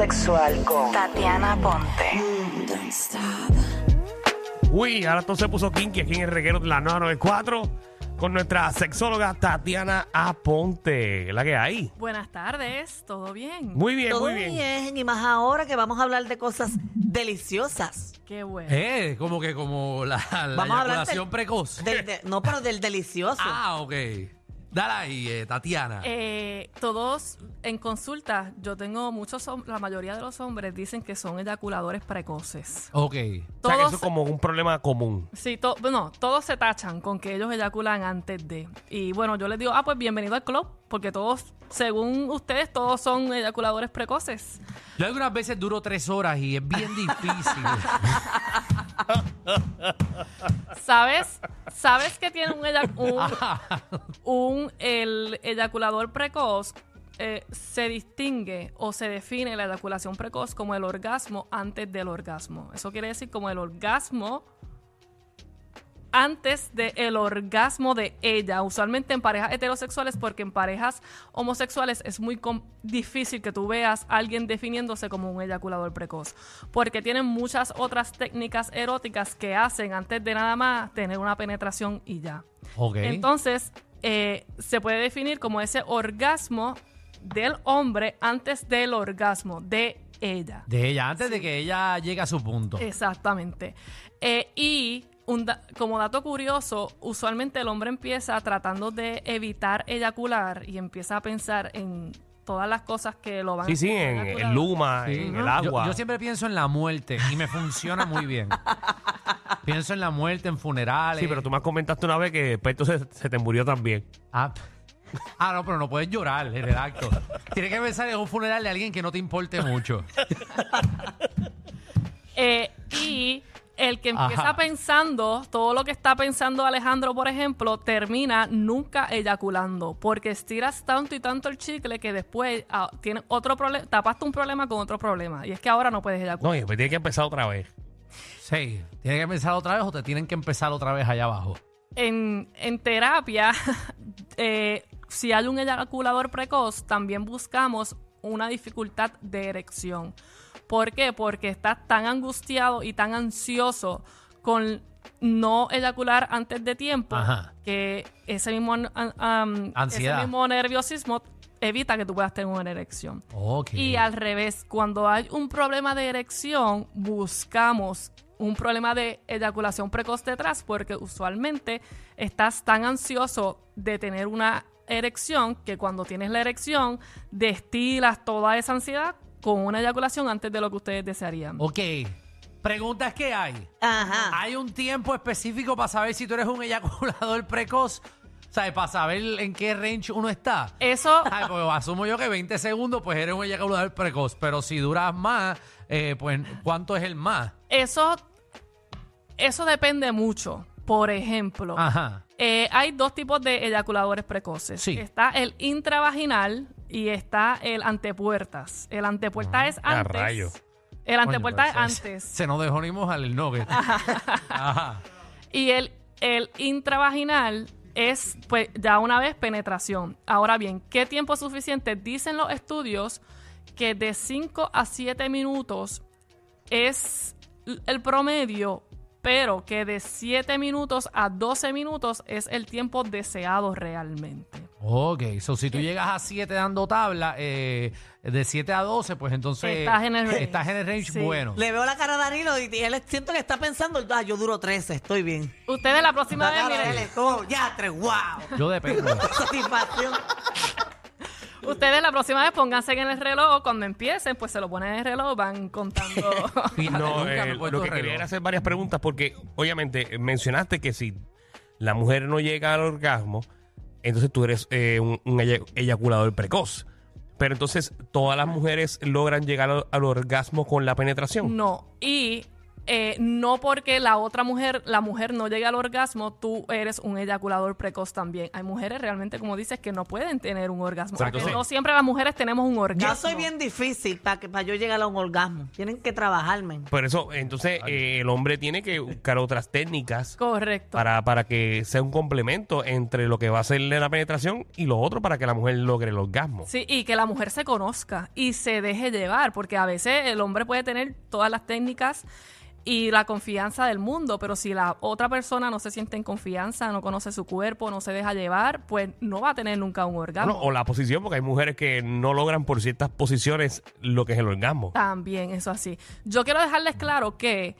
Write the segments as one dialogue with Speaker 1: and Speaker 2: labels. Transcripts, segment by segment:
Speaker 1: Sexual con
Speaker 2: Tatiana Ponte.
Speaker 3: Uy, ahora todo se puso kinky aquí en el reguero de la 994 con nuestra sexóloga Tatiana Aponte. ¿La que hay?
Speaker 2: Buenas tardes, ¿todo bien?
Speaker 3: Muy bien,
Speaker 4: Todo
Speaker 3: muy bien.
Speaker 4: y más ahora que vamos a hablar de cosas deliciosas.
Speaker 2: Qué bueno.
Speaker 5: Eh, como que como la, la
Speaker 4: Vamos a hablar
Speaker 5: eyaculación
Speaker 4: del-
Speaker 5: precoz.
Speaker 4: Del de- no, pero del delicioso.
Speaker 5: Ah, ok. Dale ahí, eh, Tatiana.
Speaker 2: Eh, todos en consulta, yo tengo muchos, hom- la mayoría de los hombres dicen que son eyaculadores precoces.
Speaker 5: ok.
Speaker 3: O sea, que
Speaker 2: Todos,
Speaker 3: eso es como un problema común.
Speaker 2: sí, to- no, todos se tachan con que ellos eyaculan antes de. Y bueno, yo les digo, ah, pues bienvenido al club, porque todos, según ustedes, todos son eyaculadores precoces.
Speaker 5: Yo algunas veces duro tres horas y es bien difícil.
Speaker 2: ¿Sabes? ¿Sabes que tiene un, un, un- el eyaculador precoz? eh, se distingue o se define la eyaculación precoz como el orgasmo antes del orgasmo. Eso quiere decir como el orgasmo antes del orgasmo de ella. Usualmente en parejas heterosexuales, porque en parejas homosexuales es muy difícil que tú veas a alguien definiéndose como un eyaculador precoz. Porque tienen muchas otras técnicas eróticas que hacen antes de nada más tener una penetración y ya. Entonces, eh, se puede definir como ese orgasmo del hombre antes del orgasmo de ella.
Speaker 5: de ella, antes de que ella llegue a su punto.
Speaker 2: Exactamente. Eh, y un da- como dato curioso, usualmente el hombre empieza tratando de evitar eyacular y empieza a pensar en todas las cosas que lo van
Speaker 3: Sí, sí,
Speaker 2: a
Speaker 3: en el luma,
Speaker 5: Sí.
Speaker 3: en el agua.
Speaker 5: Yo, siempre pienso en la muerte y me funciona muy bien. pienso en la muerte, en funerales.
Speaker 3: Sí, pero tú me comentaste una vez que después entonces se te murió también.
Speaker 5: Ah, ah, no, pero no puedes llorar en el acto. Tienes que pensar en un funeral de alguien que no te importe mucho.
Speaker 2: Eh, y el que empieza
Speaker 5: Ajá.
Speaker 2: pensando, todo lo que está pensando Alejandro, por ejemplo, termina nunca eyaculando, porque estiras tanto y tanto el chicle que después ah, tienes otro problema, tapaste un problema con otro problema, y es que ahora no puedes eyacular.
Speaker 3: No, y después tiene que empezar otra vez.
Speaker 5: Sí, tienes que empezar otra vez o te tienen que empezar otra vez allá abajo.
Speaker 2: En, en terapia, eh, si hay un eyaculador precoz, también buscamos una dificultad de erección. ¿Por qué? Porque estás tan angustiado y tan ansioso con no eyacular antes de tiempo
Speaker 5: Ajá.
Speaker 2: que ese mismo,
Speaker 5: Ansiedad.
Speaker 2: ese mismo nerviosismo evita que tú puedas tener una erección. Y al revés, cuando hay un problema de erección, buscamos un problema de eyaculación precoz detrás porque usualmente estás tan ansioso de tener una erección que cuando tienes la erección destilas toda esa ansiedad con una eyaculación antes de lo que ustedes desearían.
Speaker 5: Ok. Preguntas que hay.
Speaker 4: Ajá.
Speaker 5: ¿Hay un tiempo específico para saber si tú eres un eyaculador precoz? ¿Sabes? Para saber en qué range uno está.
Speaker 2: Eso,
Speaker 5: Ay, pues asumo yo que 20 segundos, pues eres un eyaculador precoz. Pero si duras más, eh, pues ¿cuánto es el más?
Speaker 2: eso, eso depende mucho. Por ejemplo,
Speaker 5: Ajá.
Speaker 2: Eh, hay dos tipos de eyaculadores precoces.
Speaker 5: Sí.
Speaker 2: Está el intravaginal y está el antepuertas. El antepuertas es
Speaker 3: Ah,
Speaker 2: antes.
Speaker 3: rayo.
Speaker 2: El antepuertas es
Speaker 5: se-
Speaker 2: antes.
Speaker 5: Se nos dejó ni mojar el nugget. Ajá.
Speaker 2: Y el, el intravaginal es, pues, ya una vez penetración. Ahora bien, ¿qué tiempo es suficiente? Dicen los estudios que de 5 a 7 minutos es el promedio, pero que de 7 minutos a 12 minutos es el tiempo deseado realmente.
Speaker 5: Ok, so si tú llegas a 7 dando tabla, eh, de 7 a 12, pues entonces
Speaker 2: Estás en el range.
Speaker 5: estás en el range
Speaker 2: Sí.
Speaker 5: bueno.
Speaker 4: Le veo la cara a Danilo y, y él siento que está pensando, ah, yo duro 13, estoy bien.
Speaker 2: Ustedes la próxima
Speaker 4: La
Speaker 2: vez,
Speaker 4: cara de él
Speaker 2: miren,
Speaker 4: es como, ya, tres, wow.
Speaker 5: Yo dependo.
Speaker 4: Satisfacción.
Speaker 2: Ustedes la próxima vez pónganse en el reloj, cuando empiecen, pues se lo ponen en el reloj, van contando.
Speaker 5: Fíjate,
Speaker 3: No,
Speaker 5: nunca me
Speaker 3: eh,
Speaker 5: puesto
Speaker 3: lo que
Speaker 5: reloj.
Speaker 3: quería era hacer varias preguntas porque obviamente eh, mencionaste que si la mujer no llega al orgasmo, entonces tú eres eh, un, un ey- eyaculador precoz. Pero entonces todas las mujeres logran llegar al, al orgasmo con la penetración.
Speaker 2: No, y eh, no porque la otra mujer, la mujer no llegue al orgasmo, tú eres un eyaculador precoz también. Hay mujeres realmente, como dices, que no pueden tener un orgasmo. No siempre las mujeres tenemos un orgasmo.
Speaker 4: Yo soy bien difícil para que para yo llegar a un orgasmo. Tienen que trabajarme.
Speaker 3: Por eso, entonces, eh, el hombre tiene que buscar otras técnicas
Speaker 2: Correcto.
Speaker 3: para, para que sea un complemento entre lo que va a hacerle la penetración y lo otro para que la mujer logre el orgasmo.
Speaker 2: Sí, y que la mujer se conozca y se deje llevar, porque a veces el hombre puede tener todas las técnicas y la confianza del mundo, pero si la otra persona no se siente en confianza, no conoce su cuerpo, no se deja llevar, pues no va a tener nunca un orgasmo.
Speaker 3: Bueno, o la posición, porque hay mujeres que no logran por ciertas posiciones lo que es el orgasmo.
Speaker 2: También, eso así. Yo quiero dejarles claro que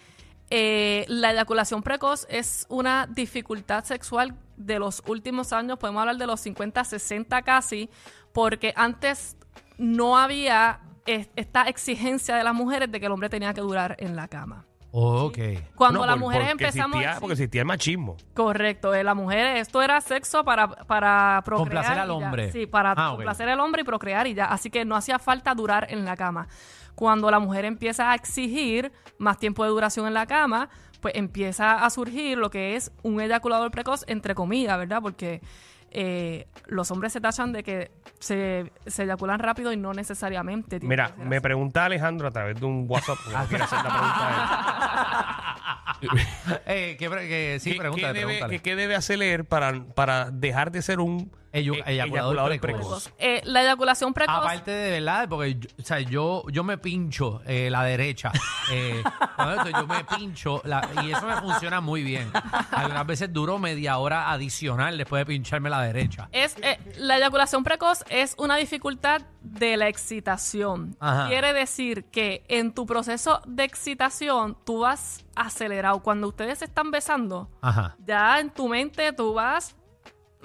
Speaker 2: eh, la eyaculación precoz es una dificultad sexual de los últimos años, podemos hablar de los 50, 60 casi, porque antes no había eh, esta exigencia de las mujeres de que el hombre tenía que durar en la cama.
Speaker 5: Ok.
Speaker 2: Cuando
Speaker 3: No,
Speaker 2: las
Speaker 3: por-
Speaker 2: mujeres
Speaker 3: porque
Speaker 2: empezamos...
Speaker 3: existía-
Speaker 2: sí,
Speaker 3: porque existía el machismo.
Speaker 2: Correcto, eh, la mujer, esto era sexo para, para procrear.
Speaker 5: Complacer al
Speaker 2: y ya.
Speaker 5: hombre.
Speaker 2: Sí, para
Speaker 5: Ah, ok.
Speaker 2: complacer al hombre y procrear y ya. Así que no hacía falta durar en la cama. Cuando la mujer empieza a exigir más tiempo de duración en la cama, pues empieza a surgir lo que es un eyaculador precoz, entre comillas, ¿verdad? Porque eh, los hombres se tachan de que se, se eyaculan rápido y no necesariamente. tiene
Speaker 3: Mira,
Speaker 2: que ser
Speaker 3: me
Speaker 2: así.
Speaker 3: pregunta Alejandro a través de un WhatsApp. porque no quiere hacer la pregunta a él.
Speaker 5: Eh, ¿qué, pre- que- sí,
Speaker 3: ¿Qué-
Speaker 5: pregúntale,
Speaker 3: ¿qué, debe,
Speaker 5: pregúntale.
Speaker 3: qué- qué debe hacer él para, para dejar de ser un
Speaker 5: Eyu-
Speaker 3: eh,
Speaker 5: eyaculador precoz.
Speaker 2: Eh, la eyaculación precoz.
Speaker 5: Aparte de verdad, porque yo, o sea, yo, yo me pincho eh, la derecha. Eh, cuando yo me pincho la- y eso me funciona muy bien. Algunas veces duro media hora adicional después de pincharme la derecha.
Speaker 2: Es, eh, la eyaculación precoz es una dificultad de la excitación.
Speaker 5: Ajá.
Speaker 2: Quiere decir que en tu proceso de excitación tú vas acelerado. Cuando ustedes se están besando,
Speaker 5: Ajá.
Speaker 2: ya en tu mente tú vas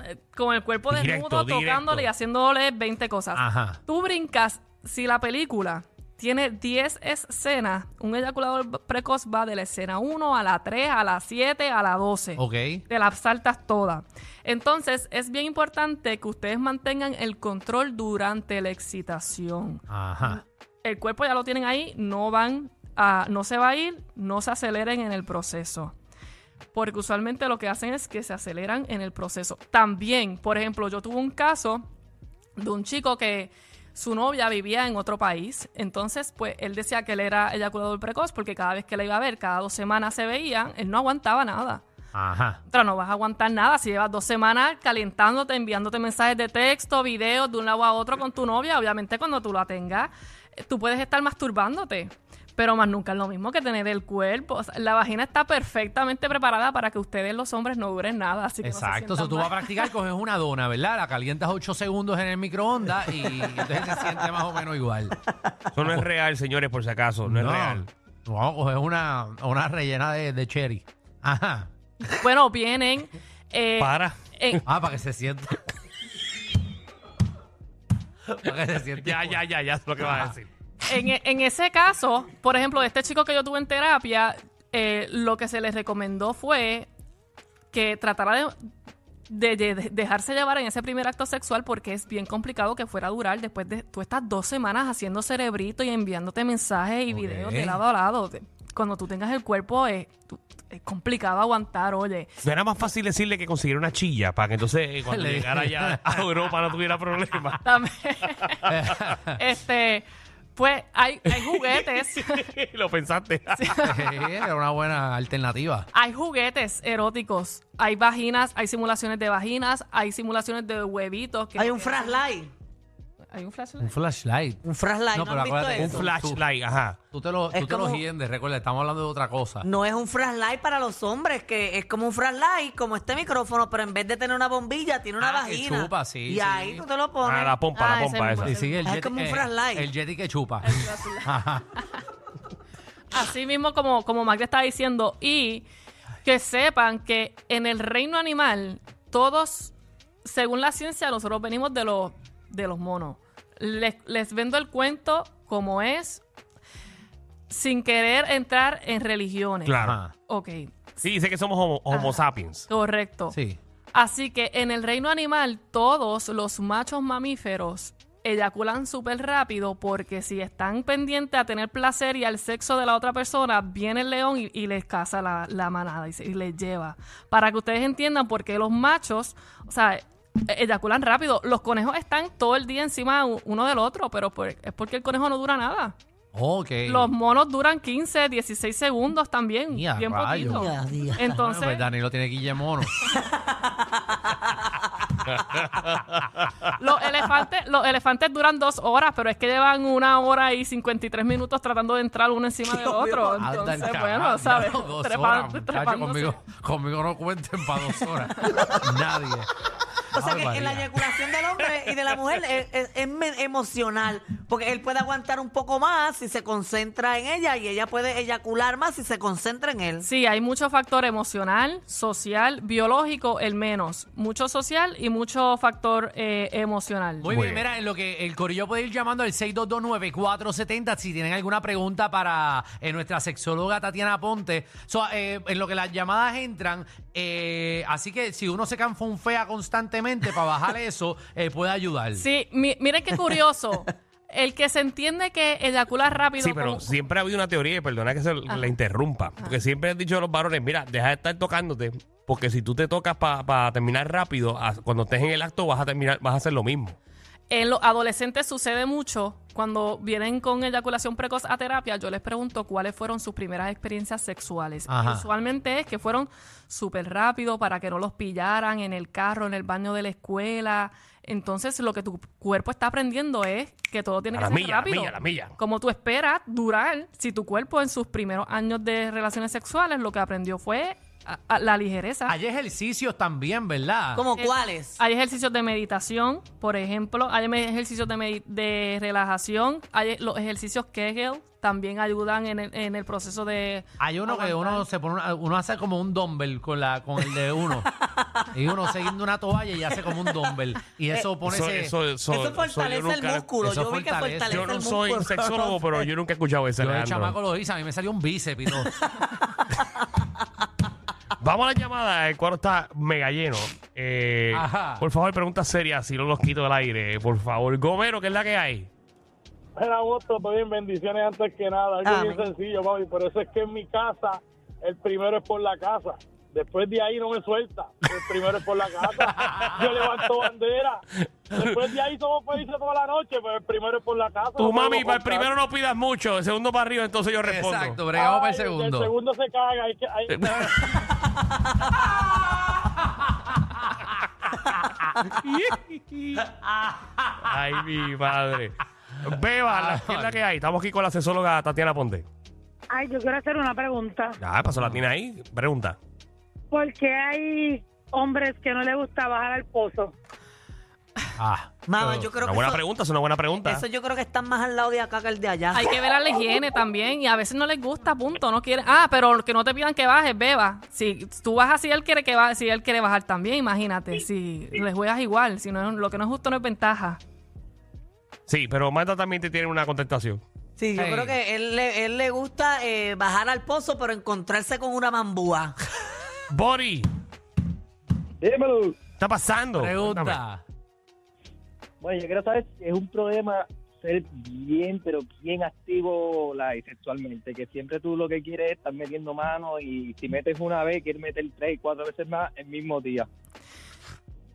Speaker 2: eh, con el cuerpo
Speaker 3: Directo,
Speaker 2: desnudo,
Speaker 3: directo.
Speaker 2: tocándole y haciéndole 20 cosas.
Speaker 5: Ajá.
Speaker 2: Tú brincas, si la película tiene 10 escenas, un eyaculador precoz va de la escena 1 a la 3, a la 7, a la 12
Speaker 5: Ok.
Speaker 2: te las saltas todas. Entonces, es bien importante que ustedes mantengan el control durante la excitación.
Speaker 5: Ajá.
Speaker 2: El cuerpo ya lo tienen ahí, no van a, no se va a ir, no se aceleren en el proceso. Porque usualmente lo que hacen es que se aceleran en el proceso. También, por ejemplo, yo tuve un caso de un chico que su novia vivía en otro país. Entonces, pues él decía que él era eyaculador precoz porque cada vez que la iba a ver, cada dos semanas se veían, él no aguantaba nada.
Speaker 5: Ajá.
Speaker 2: Pero no vas a aguantar nada si llevas dos semanas calentándote, enviándote mensajes de texto, videos de un lado a otro con tu novia. Obviamente, cuando tú la tengas, tú puedes estar masturbándote. Pero más nunca es lo mismo que tener el cuerpo. O sea, la vagina está perfectamente preparada para que ustedes, los hombres, no duren nada. Así que no se
Speaker 5: Exacto. tú vas a practicar, coges una dona, ¿verdad? La calientas 8 segundos en el microondas y entonces se siente más o menos igual.
Speaker 3: Eso no es real, señores, por si acaso. No, es real.
Speaker 5: Vamos a coger una, una rellena de, de cherry. Ajá.
Speaker 2: Bueno, vienen. eh,
Speaker 3: Para.
Speaker 2: en-
Speaker 5: Ah, para que se sienta. para que se sienta.
Speaker 3: Ya, ya, ya, ya es lo que vas a decir.
Speaker 2: En, e- en ese caso, por ejemplo, de este chico que yo tuve en terapia, eh, lo que se le recomendó fue que tratara de, de- de- de dejarse llevar en ese primer acto sexual porque es bien complicado que fuera a durar después de tú estás dos semanas haciendo cerebrito y enviándote mensajes y videos de lado a lado. De- Cuando tú tengas el cuerpo es, tú- es complicado aguantar, oye.
Speaker 3: No era más fácil decirle que consiguiera una chilla para que entonces eh, cuando
Speaker 5: Le-
Speaker 3: llegara ya a Europa no tuviera problemas.
Speaker 2: También, este, pues hay, hay juguetes.
Speaker 3: Lo pensaste.
Speaker 5: Sí, era una buena alternativa.
Speaker 2: Hay juguetes eróticos, hay vaginas, hay simulaciones de vaginas, hay simulaciones de huevitos. que-
Speaker 4: Hay un flashlight.
Speaker 2: Hay un
Speaker 5: Un
Speaker 2: flashlight.
Speaker 5: flashlight.
Speaker 4: Un flashlight.
Speaker 5: No,
Speaker 4: ¿No,
Speaker 5: pero
Speaker 4: han visto
Speaker 5: acuérdate,
Speaker 3: Un
Speaker 4: eso?
Speaker 3: flashlight, ajá.
Speaker 5: Tú te lo,
Speaker 4: Es
Speaker 5: tú te lo
Speaker 4: como-
Speaker 5: hiendes, recuerda, estamos hablando de otra cosa.
Speaker 4: No es un flashlight para los hombres, que es como un flashlight, como este micrófono, pero en vez de tener una bombilla, tiene una
Speaker 5: Ah, que
Speaker 4: vagina.
Speaker 5: chupa, sí,
Speaker 4: Y
Speaker 5: sí.
Speaker 4: ahí tú te lo pones.
Speaker 3: Ah, la pompa,
Speaker 2: Ah,
Speaker 3: la
Speaker 2: ese
Speaker 3: pompa
Speaker 2: mismo.
Speaker 3: esa.
Speaker 5: Sí, sí, el
Speaker 4: Es
Speaker 5: jet,
Speaker 4: como un
Speaker 5: eh,
Speaker 4: flashlight.
Speaker 5: El jetty que chupa.
Speaker 2: Así mismo como, como le está diciendo. Y que sepan que en el reino animal, todos, según la ciencia, nosotros venimos de los, de los monos. Les, les vendo el cuento como es, sin querer entrar en religiones.
Speaker 3: Claro.
Speaker 2: Ok,
Speaker 3: Sí, dice que somos homo, homo
Speaker 2: Ajá.
Speaker 3: sapiens.
Speaker 2: correcto.
Speaker 5: Sí.
Speaker 2: Así que en el reino animal, todos los machos mamíferos eyaculan súper rápido porque si están pendientes a tener placer y al sexo de la otra persona, viene el león y, y les caza la, la manada y, se- y les lleva. Para que ustedes entiendan por qué los machos, o sea, eyaculan rápido. Los conejos están todo el día encima uno del otro, pero por- es porque el conejo no dura nada.
Speaker 5: Ok.
Speaker 2: Los monos duran 15, 16 segundos también.
Speaker 5: Ya,
Speaker 2: bien
Speaker 5: rayos.
Speaker 2: poquito.
Speaker 4: Ya.
Speaker 5: Bueno,
Speaker 2: Entonces,
Speaker 5: pues Danilo tiene guille mono.
Speaker 2: Los elefantes, los elefantes duran dos horas, pero es que llevan una hora y 53 minutos tratando de entrar uno encima del otro. Entonces, bueno, ¿sabes?
Speaker 5: ya, dos
Speaker 2: Trepa-
Speaker 5: horas, muchacho, conmigo, conmigo no cuenten para dos horas. Nadie.
Speaker 4: O sea que
Speaker 5: Ave
Speaker 4: en la eyaculación del hombre y de la mujer es, es- es me- emocional, porque él puede aguantar un poco más si se concentra en ella y ella puede eyacular más si se concentra en él.
Speaker 2: Sí, hay mucho factor emocional, social, biológico, el menos. Mucho social y mucho factor eh, emocional.
Speaker 5: Muy
Speaker 3: Muy
Speaker 5: bien,
Speaker 3: bien.
Speaker 5: mira, en lo que el corillo puede ir llamando al 6229470 si tienen alguna pregunta para eh, nuestra sexóloga Tatiana Ponte. So, eh, en lo que las llamadas entran, eh, así que si uno se canfonfea constantemente para bajar eso, eh, puede ayudar.
Speaker 2: Sí, mi- miren qué curioso. El que se entiende que eyacula rápido.
Speaker 3: Sí, pero
Speaker 2: como-
Speaker 3: siempre ha habido una teoría, y perdona que se la interrumpa, porque siempre han dicho los varones, mira, deja de estar tocándote, porque si tú te tocas para terminar rápido, a- cuando estés en el acto vas a terminar, vas a hacer lo mismo.
Speaker 2: En los adolescentes sucede mucho cuando vienen con eyaculación precoz a terapia. Yo les pregunto cuáles fueron sus primeras experiencias sexuales.
Speaker 5: Ajá.
Speaker 2: Usualmente es que fueron súper rápido para que no los pillaran en el carro, en el baño de la escuela. Entonces, lo que tu cuerpo está aprendiendo es que todo tiene
Speaker 3: A
Speaker 2: que
Speaker 3: la
Speaker 2: ser
Speaker 3: milla, a la
Speaker 2: rápido.
Speaker 3: milla, la milla.
Speaker 2: Como tú esperas durar, si tu cuerpo en sus primeros años de relaciones sexuales lo que aprendió fue a- a la ligereza.
Speaker 5: Hay ejercicios también, ¿verdad?
Speaker 4: ¿Como
Speaker 2: Eh,
Speaker 4: cuáles?
Speaker 2: Hay ejercicios de meditación, por ejemplo. Hay me- ejercicios de, medi- de relajación. Hay los ejercicios Kegel también ayudan en el, en el proceso de.
Speaker 5: Hay uno que uno se pone, una- uno hace como un dumbbell con la con el de uno. y uno siguiendo una toalla y hace como un dumbbell. Y eso pone
Speaker 3: Eso,
Speaker 5: ese-
Speaker 3: eso, eso,
Speaker 4: Eso
Speaker 3: eso
Speaker 4: fortalece
Speaker 3: yo
Speaker 4: el
Speaker 3: nunca-
Speaker 4: músculo.
Speaker 5: eso
Speaker 4: Yo vi que
Speaker 5: fortalece.
Speaker 4: fortalece
Speaker 3: Yo no
Speaker 4: el
Speaker 3: soy
Speaker 4: músculo.
Speaker 3: sexólogo, pero yo nunca he escuchado eso.
Speaker 5: Yo de
Speaker 3: Alejandro.
Speaker 5: chamaco lo hice, a mí me salió un bíceps y todo.
Speaker 3: Vamos a la llamada, el cuadro está mega lleno. Eh,
Speaker 5: Ajá.
Speaker 3: por favor, preguntas serias, si no los quito del aire, por favor. Gomero, ¿qué es la que hay?
Speaker 1: Mira, Boston, pues bien, bendiciones antes que nada. Algo
Speaker 4: Amén.
Speaker 1: bien sencillo, papi. Por eso es que en mi casa, el primero es por la casa. Después de ahí no me suelta. El primero es por la casa. Yo levanto bandera. Después de ahí somos felices toda la noche, pero el primero es por la casa.
Speaker 3: Tu
Speaker 1: No
Speaker 3: mami, para el
Speaker 1: contar.
Speaker 3: primero no pidas mucho, el segundo para arriba, entonces yo respondo.
Speaker 5: Exacto, bregamos para el segundo.
Speaker 1: El segundo se caga. Hay que, hay-
Speaker 3: Ay, mi madre. Beba, la- ¿qué es la que hay? Estamos aquí con la sexóloga Tatiana Ponte.
Speaker 6: Ay, yo quiero hacer una pregunta.
Speaker 3: Ah, pasó la tiene ahí. Pregunta.
Speaker 6: ¿Por qué hay hombres que no les gusta bajar al pozo?
Speaker 5: Ah,
Speaker 4: Mamá, yo creo
Speaker 3: Una
Speaker 4: que
Speaker 3: buena
Speaker 4: eso,
Speaker 3: pregunta, es una buena pregunta.
Speaker 4: eso yo creo que están más al lado de acá que el de allá.
Speaker 2: Hay que ver a la higiene también y a veces no les gusta, punto, no quieren. Ah, pero que no te pidan que bajes, beba. Si tú bajas si él quiere que baje, si él quiere bajar también, imagínate. Si le juegas igual, si no es- lo que no es justo no es ventaja.
Speaker 3: Sí, pero Marta también te tiene una contestación.
Speaker 4: Sí, yo
Speaker 5: Sí.
Speaker 4: creo que él, le- él le gusta eh, bajar al pozo, pero encontrarse con una mambúa.
Speaker 3: Bori,
Speaker 1: Dímelo.
Speaker 3: ¿qué está pasando? Cuéntame.
Speaker 5: pregunta.
Speaker 1: Bueno, yo quiero saber si es un problema ser bien, pero bien activo la, sexualmente, que siempre tú lo que quieres es estar metiendo manos y si metes una vez, quieres meter tres, cuatro veces más el mismo día.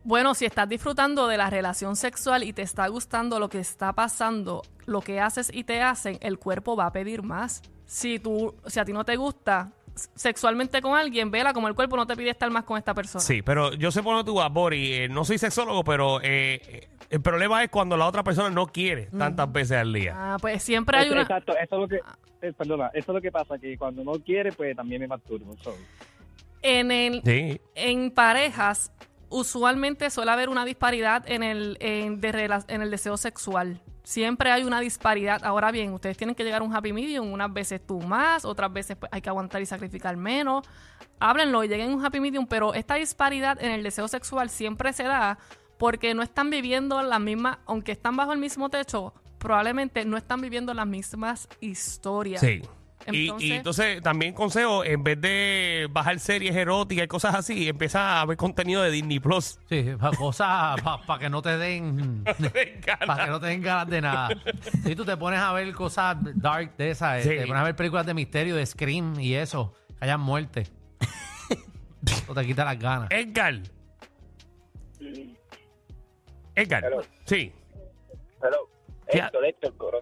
Speaker 2: Bueno, si estás disfrutando de la relación sexual y te está gustando lo que está pasando, lo que haces y te hacen, el cuerpo va a pedir más. Si tú, si a ti no te gusta sexualmente con alguien, vela como el cuerpo no te pide estar más con esta persona.
Speaker 3: Sí, pero yo sé por dónde tú vas, Bori. Eh, no soy sexólogo, pero eh, eh, el problema es cuando la otra persona no quiere tantas veces al día.
Speaker 2: Ah, pues siempre hay una.
Speaker 1: Exacto, eso es lo que, eh, perdona, eso es lo que pasa, que cuando no quiere, pues también me masturbo. so.
Speaker 2: En el,
Speaker 3: Sí.
Speaker 2: en parejas, usualmente suele haber una disparidad en el, en, de rela- en el deseo sexual. Siempre hay una disparidad. Ahora bien, ustedes tienen que llegar a un happy medium. Unas veces tú más, otras veces pues, hay que aguantar y sacrificar menos. Háblenlo y lleguen a un happy medium, pero esta disparidad en el deseo sexual siempre se da porque no están viviendo las mismas, aunque están bajo el mismo techo, probablemente no están viviendo las mismas historias.
Speaker 3: Sí. Y-
Speaker 2: Entonces,
Speaker 3: y, entonces también consejo, en vez de bajar series eróticas y cosas así, empieza a ver contenido de Disney Plus.
Speaker 5: Sí, cosas para que no te den. Para que no te den ganas de nada. Si tú te pones a ver cosas dark de esas, eh,
Speaker 3: Sí.
Speaker 5: te pones a ver películas de misterio, de Scream y eso, que hayan muerte. o te quita las ganas.
Speaker 3: Edgar. Edgar.
Speaker 7: Hello.
Speaker 3: Sí.
Speaker 7: Hello.
Speaker 3: ¿Qué ha-
Speaker 7: Héctor, Héctor.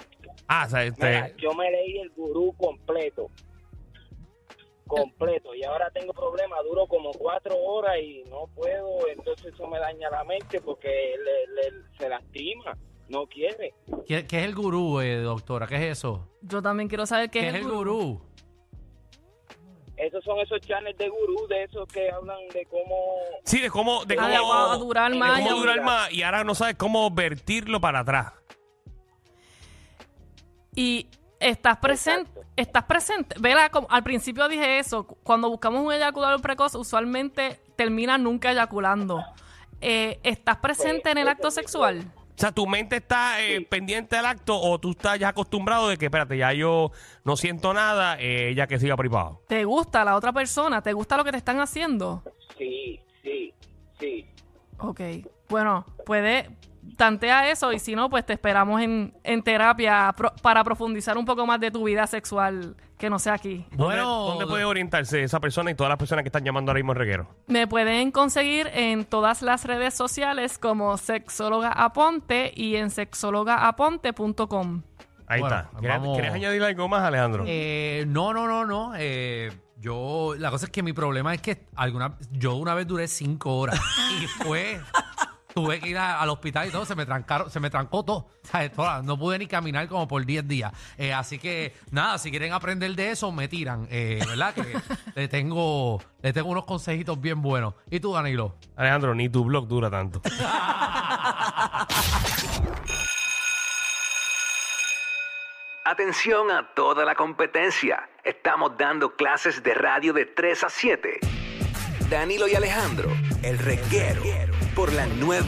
Speaker 3: Ah, o sea,
Speaker 7: Mira,
Speaker 3: este,
Speaker 7: yo me leí el gurú completo. Completo. Y ahora tengo problemas. Duro como cuatro horas y no puedo. Entonces eso me daña la mente porque le- le- se lastima. No quiere.
Speaker 5: ¿Qué, qué es el gurú, eh, doctora? ¿Qué es eso?
Speaker 2: yo también quiero saber qué,
Speaker 5: ¿Qué es el gurú?
Speaker 7: Esos son esos channels de gurú, de esos que hablan de cómo...
Speaker 3: sí, de cómo, de
Speaker 2: Ah,
Speaker 3: cómo,
Speaker 2: va a durar
Speaker 3: de
Speaker 2: más.
Speaker 3: cómo
Speaker 2: y-
Speaker 3: durar más y ahora no sabes cómo vertirlo para atrás.
Speaker 2: Y estás presente,
Speaker 7: Exacto.
Speaker 2: estás presente. Vela, como- al principio dije eso, cu- cuando buscamos un eyaculador precoz, usualmente termina nunca eyaculando. Eh, ¿Estás presente en el acto sexual?
Speaker 3: O sea, tu mente está eh, pendiente del acto o tú estás ya acostumbrado de que, espérate, ya yo no siento nada, eh, ya que siga privado.
Speaker 2: ¿Te gusta la otra persona? ¿Te gusta lo que te están haciendo?
Speaker 7: Sí, sí, sí.
Speaker 2: Ok. Bueno, puede, tantea eso y si no, pues te esperamos en, en terapia pro- para profundizar un poco más de tu vida sexual que no sea aquí.
Speaker 3: ¿Dónde,
Speaker 5: Bueno,
Speaker 3: ¿Dónde puede orientarse esa persona y todas las personas que están llamando ahora mismo al reguero?
Speaker 2: Me pueden conseguir en todas las redes sociales como Sexóloga Aponte y en sexólogaaponte.com.
Speaker 3: Ahí
Speaker 5: Bueno,
Speaker 3: está. ¿Quieres,
Speaker 5: vamos-
Speaker 3: quieres añadir algo más, Alejandro?
Speaker 5: Eh, no, no, no, no. eh, yo, la cosa es que mi problema es que alguna, yo una vez duré cinco horas y fue, tuve que ir a- al hospital y todo, se me trancaron, se me trancó todo. ¿sabes? Toda- no pude ni caminar como por 10 días. Eh, así que, nada, si quieren aprender de eso, me tiran. Eh, ¿Verdad? Que le tengo, le tengo unos consejitos bien buenos. ¿Y tú, Danilo?
Speaker 3: Alejandro, ni tu blog dura tanto.
Speaker 8: Atención a toda la competencia. Estamos dando clases de radio de 3 a 7. Danilo y Alejandro, el reguero, por la nueva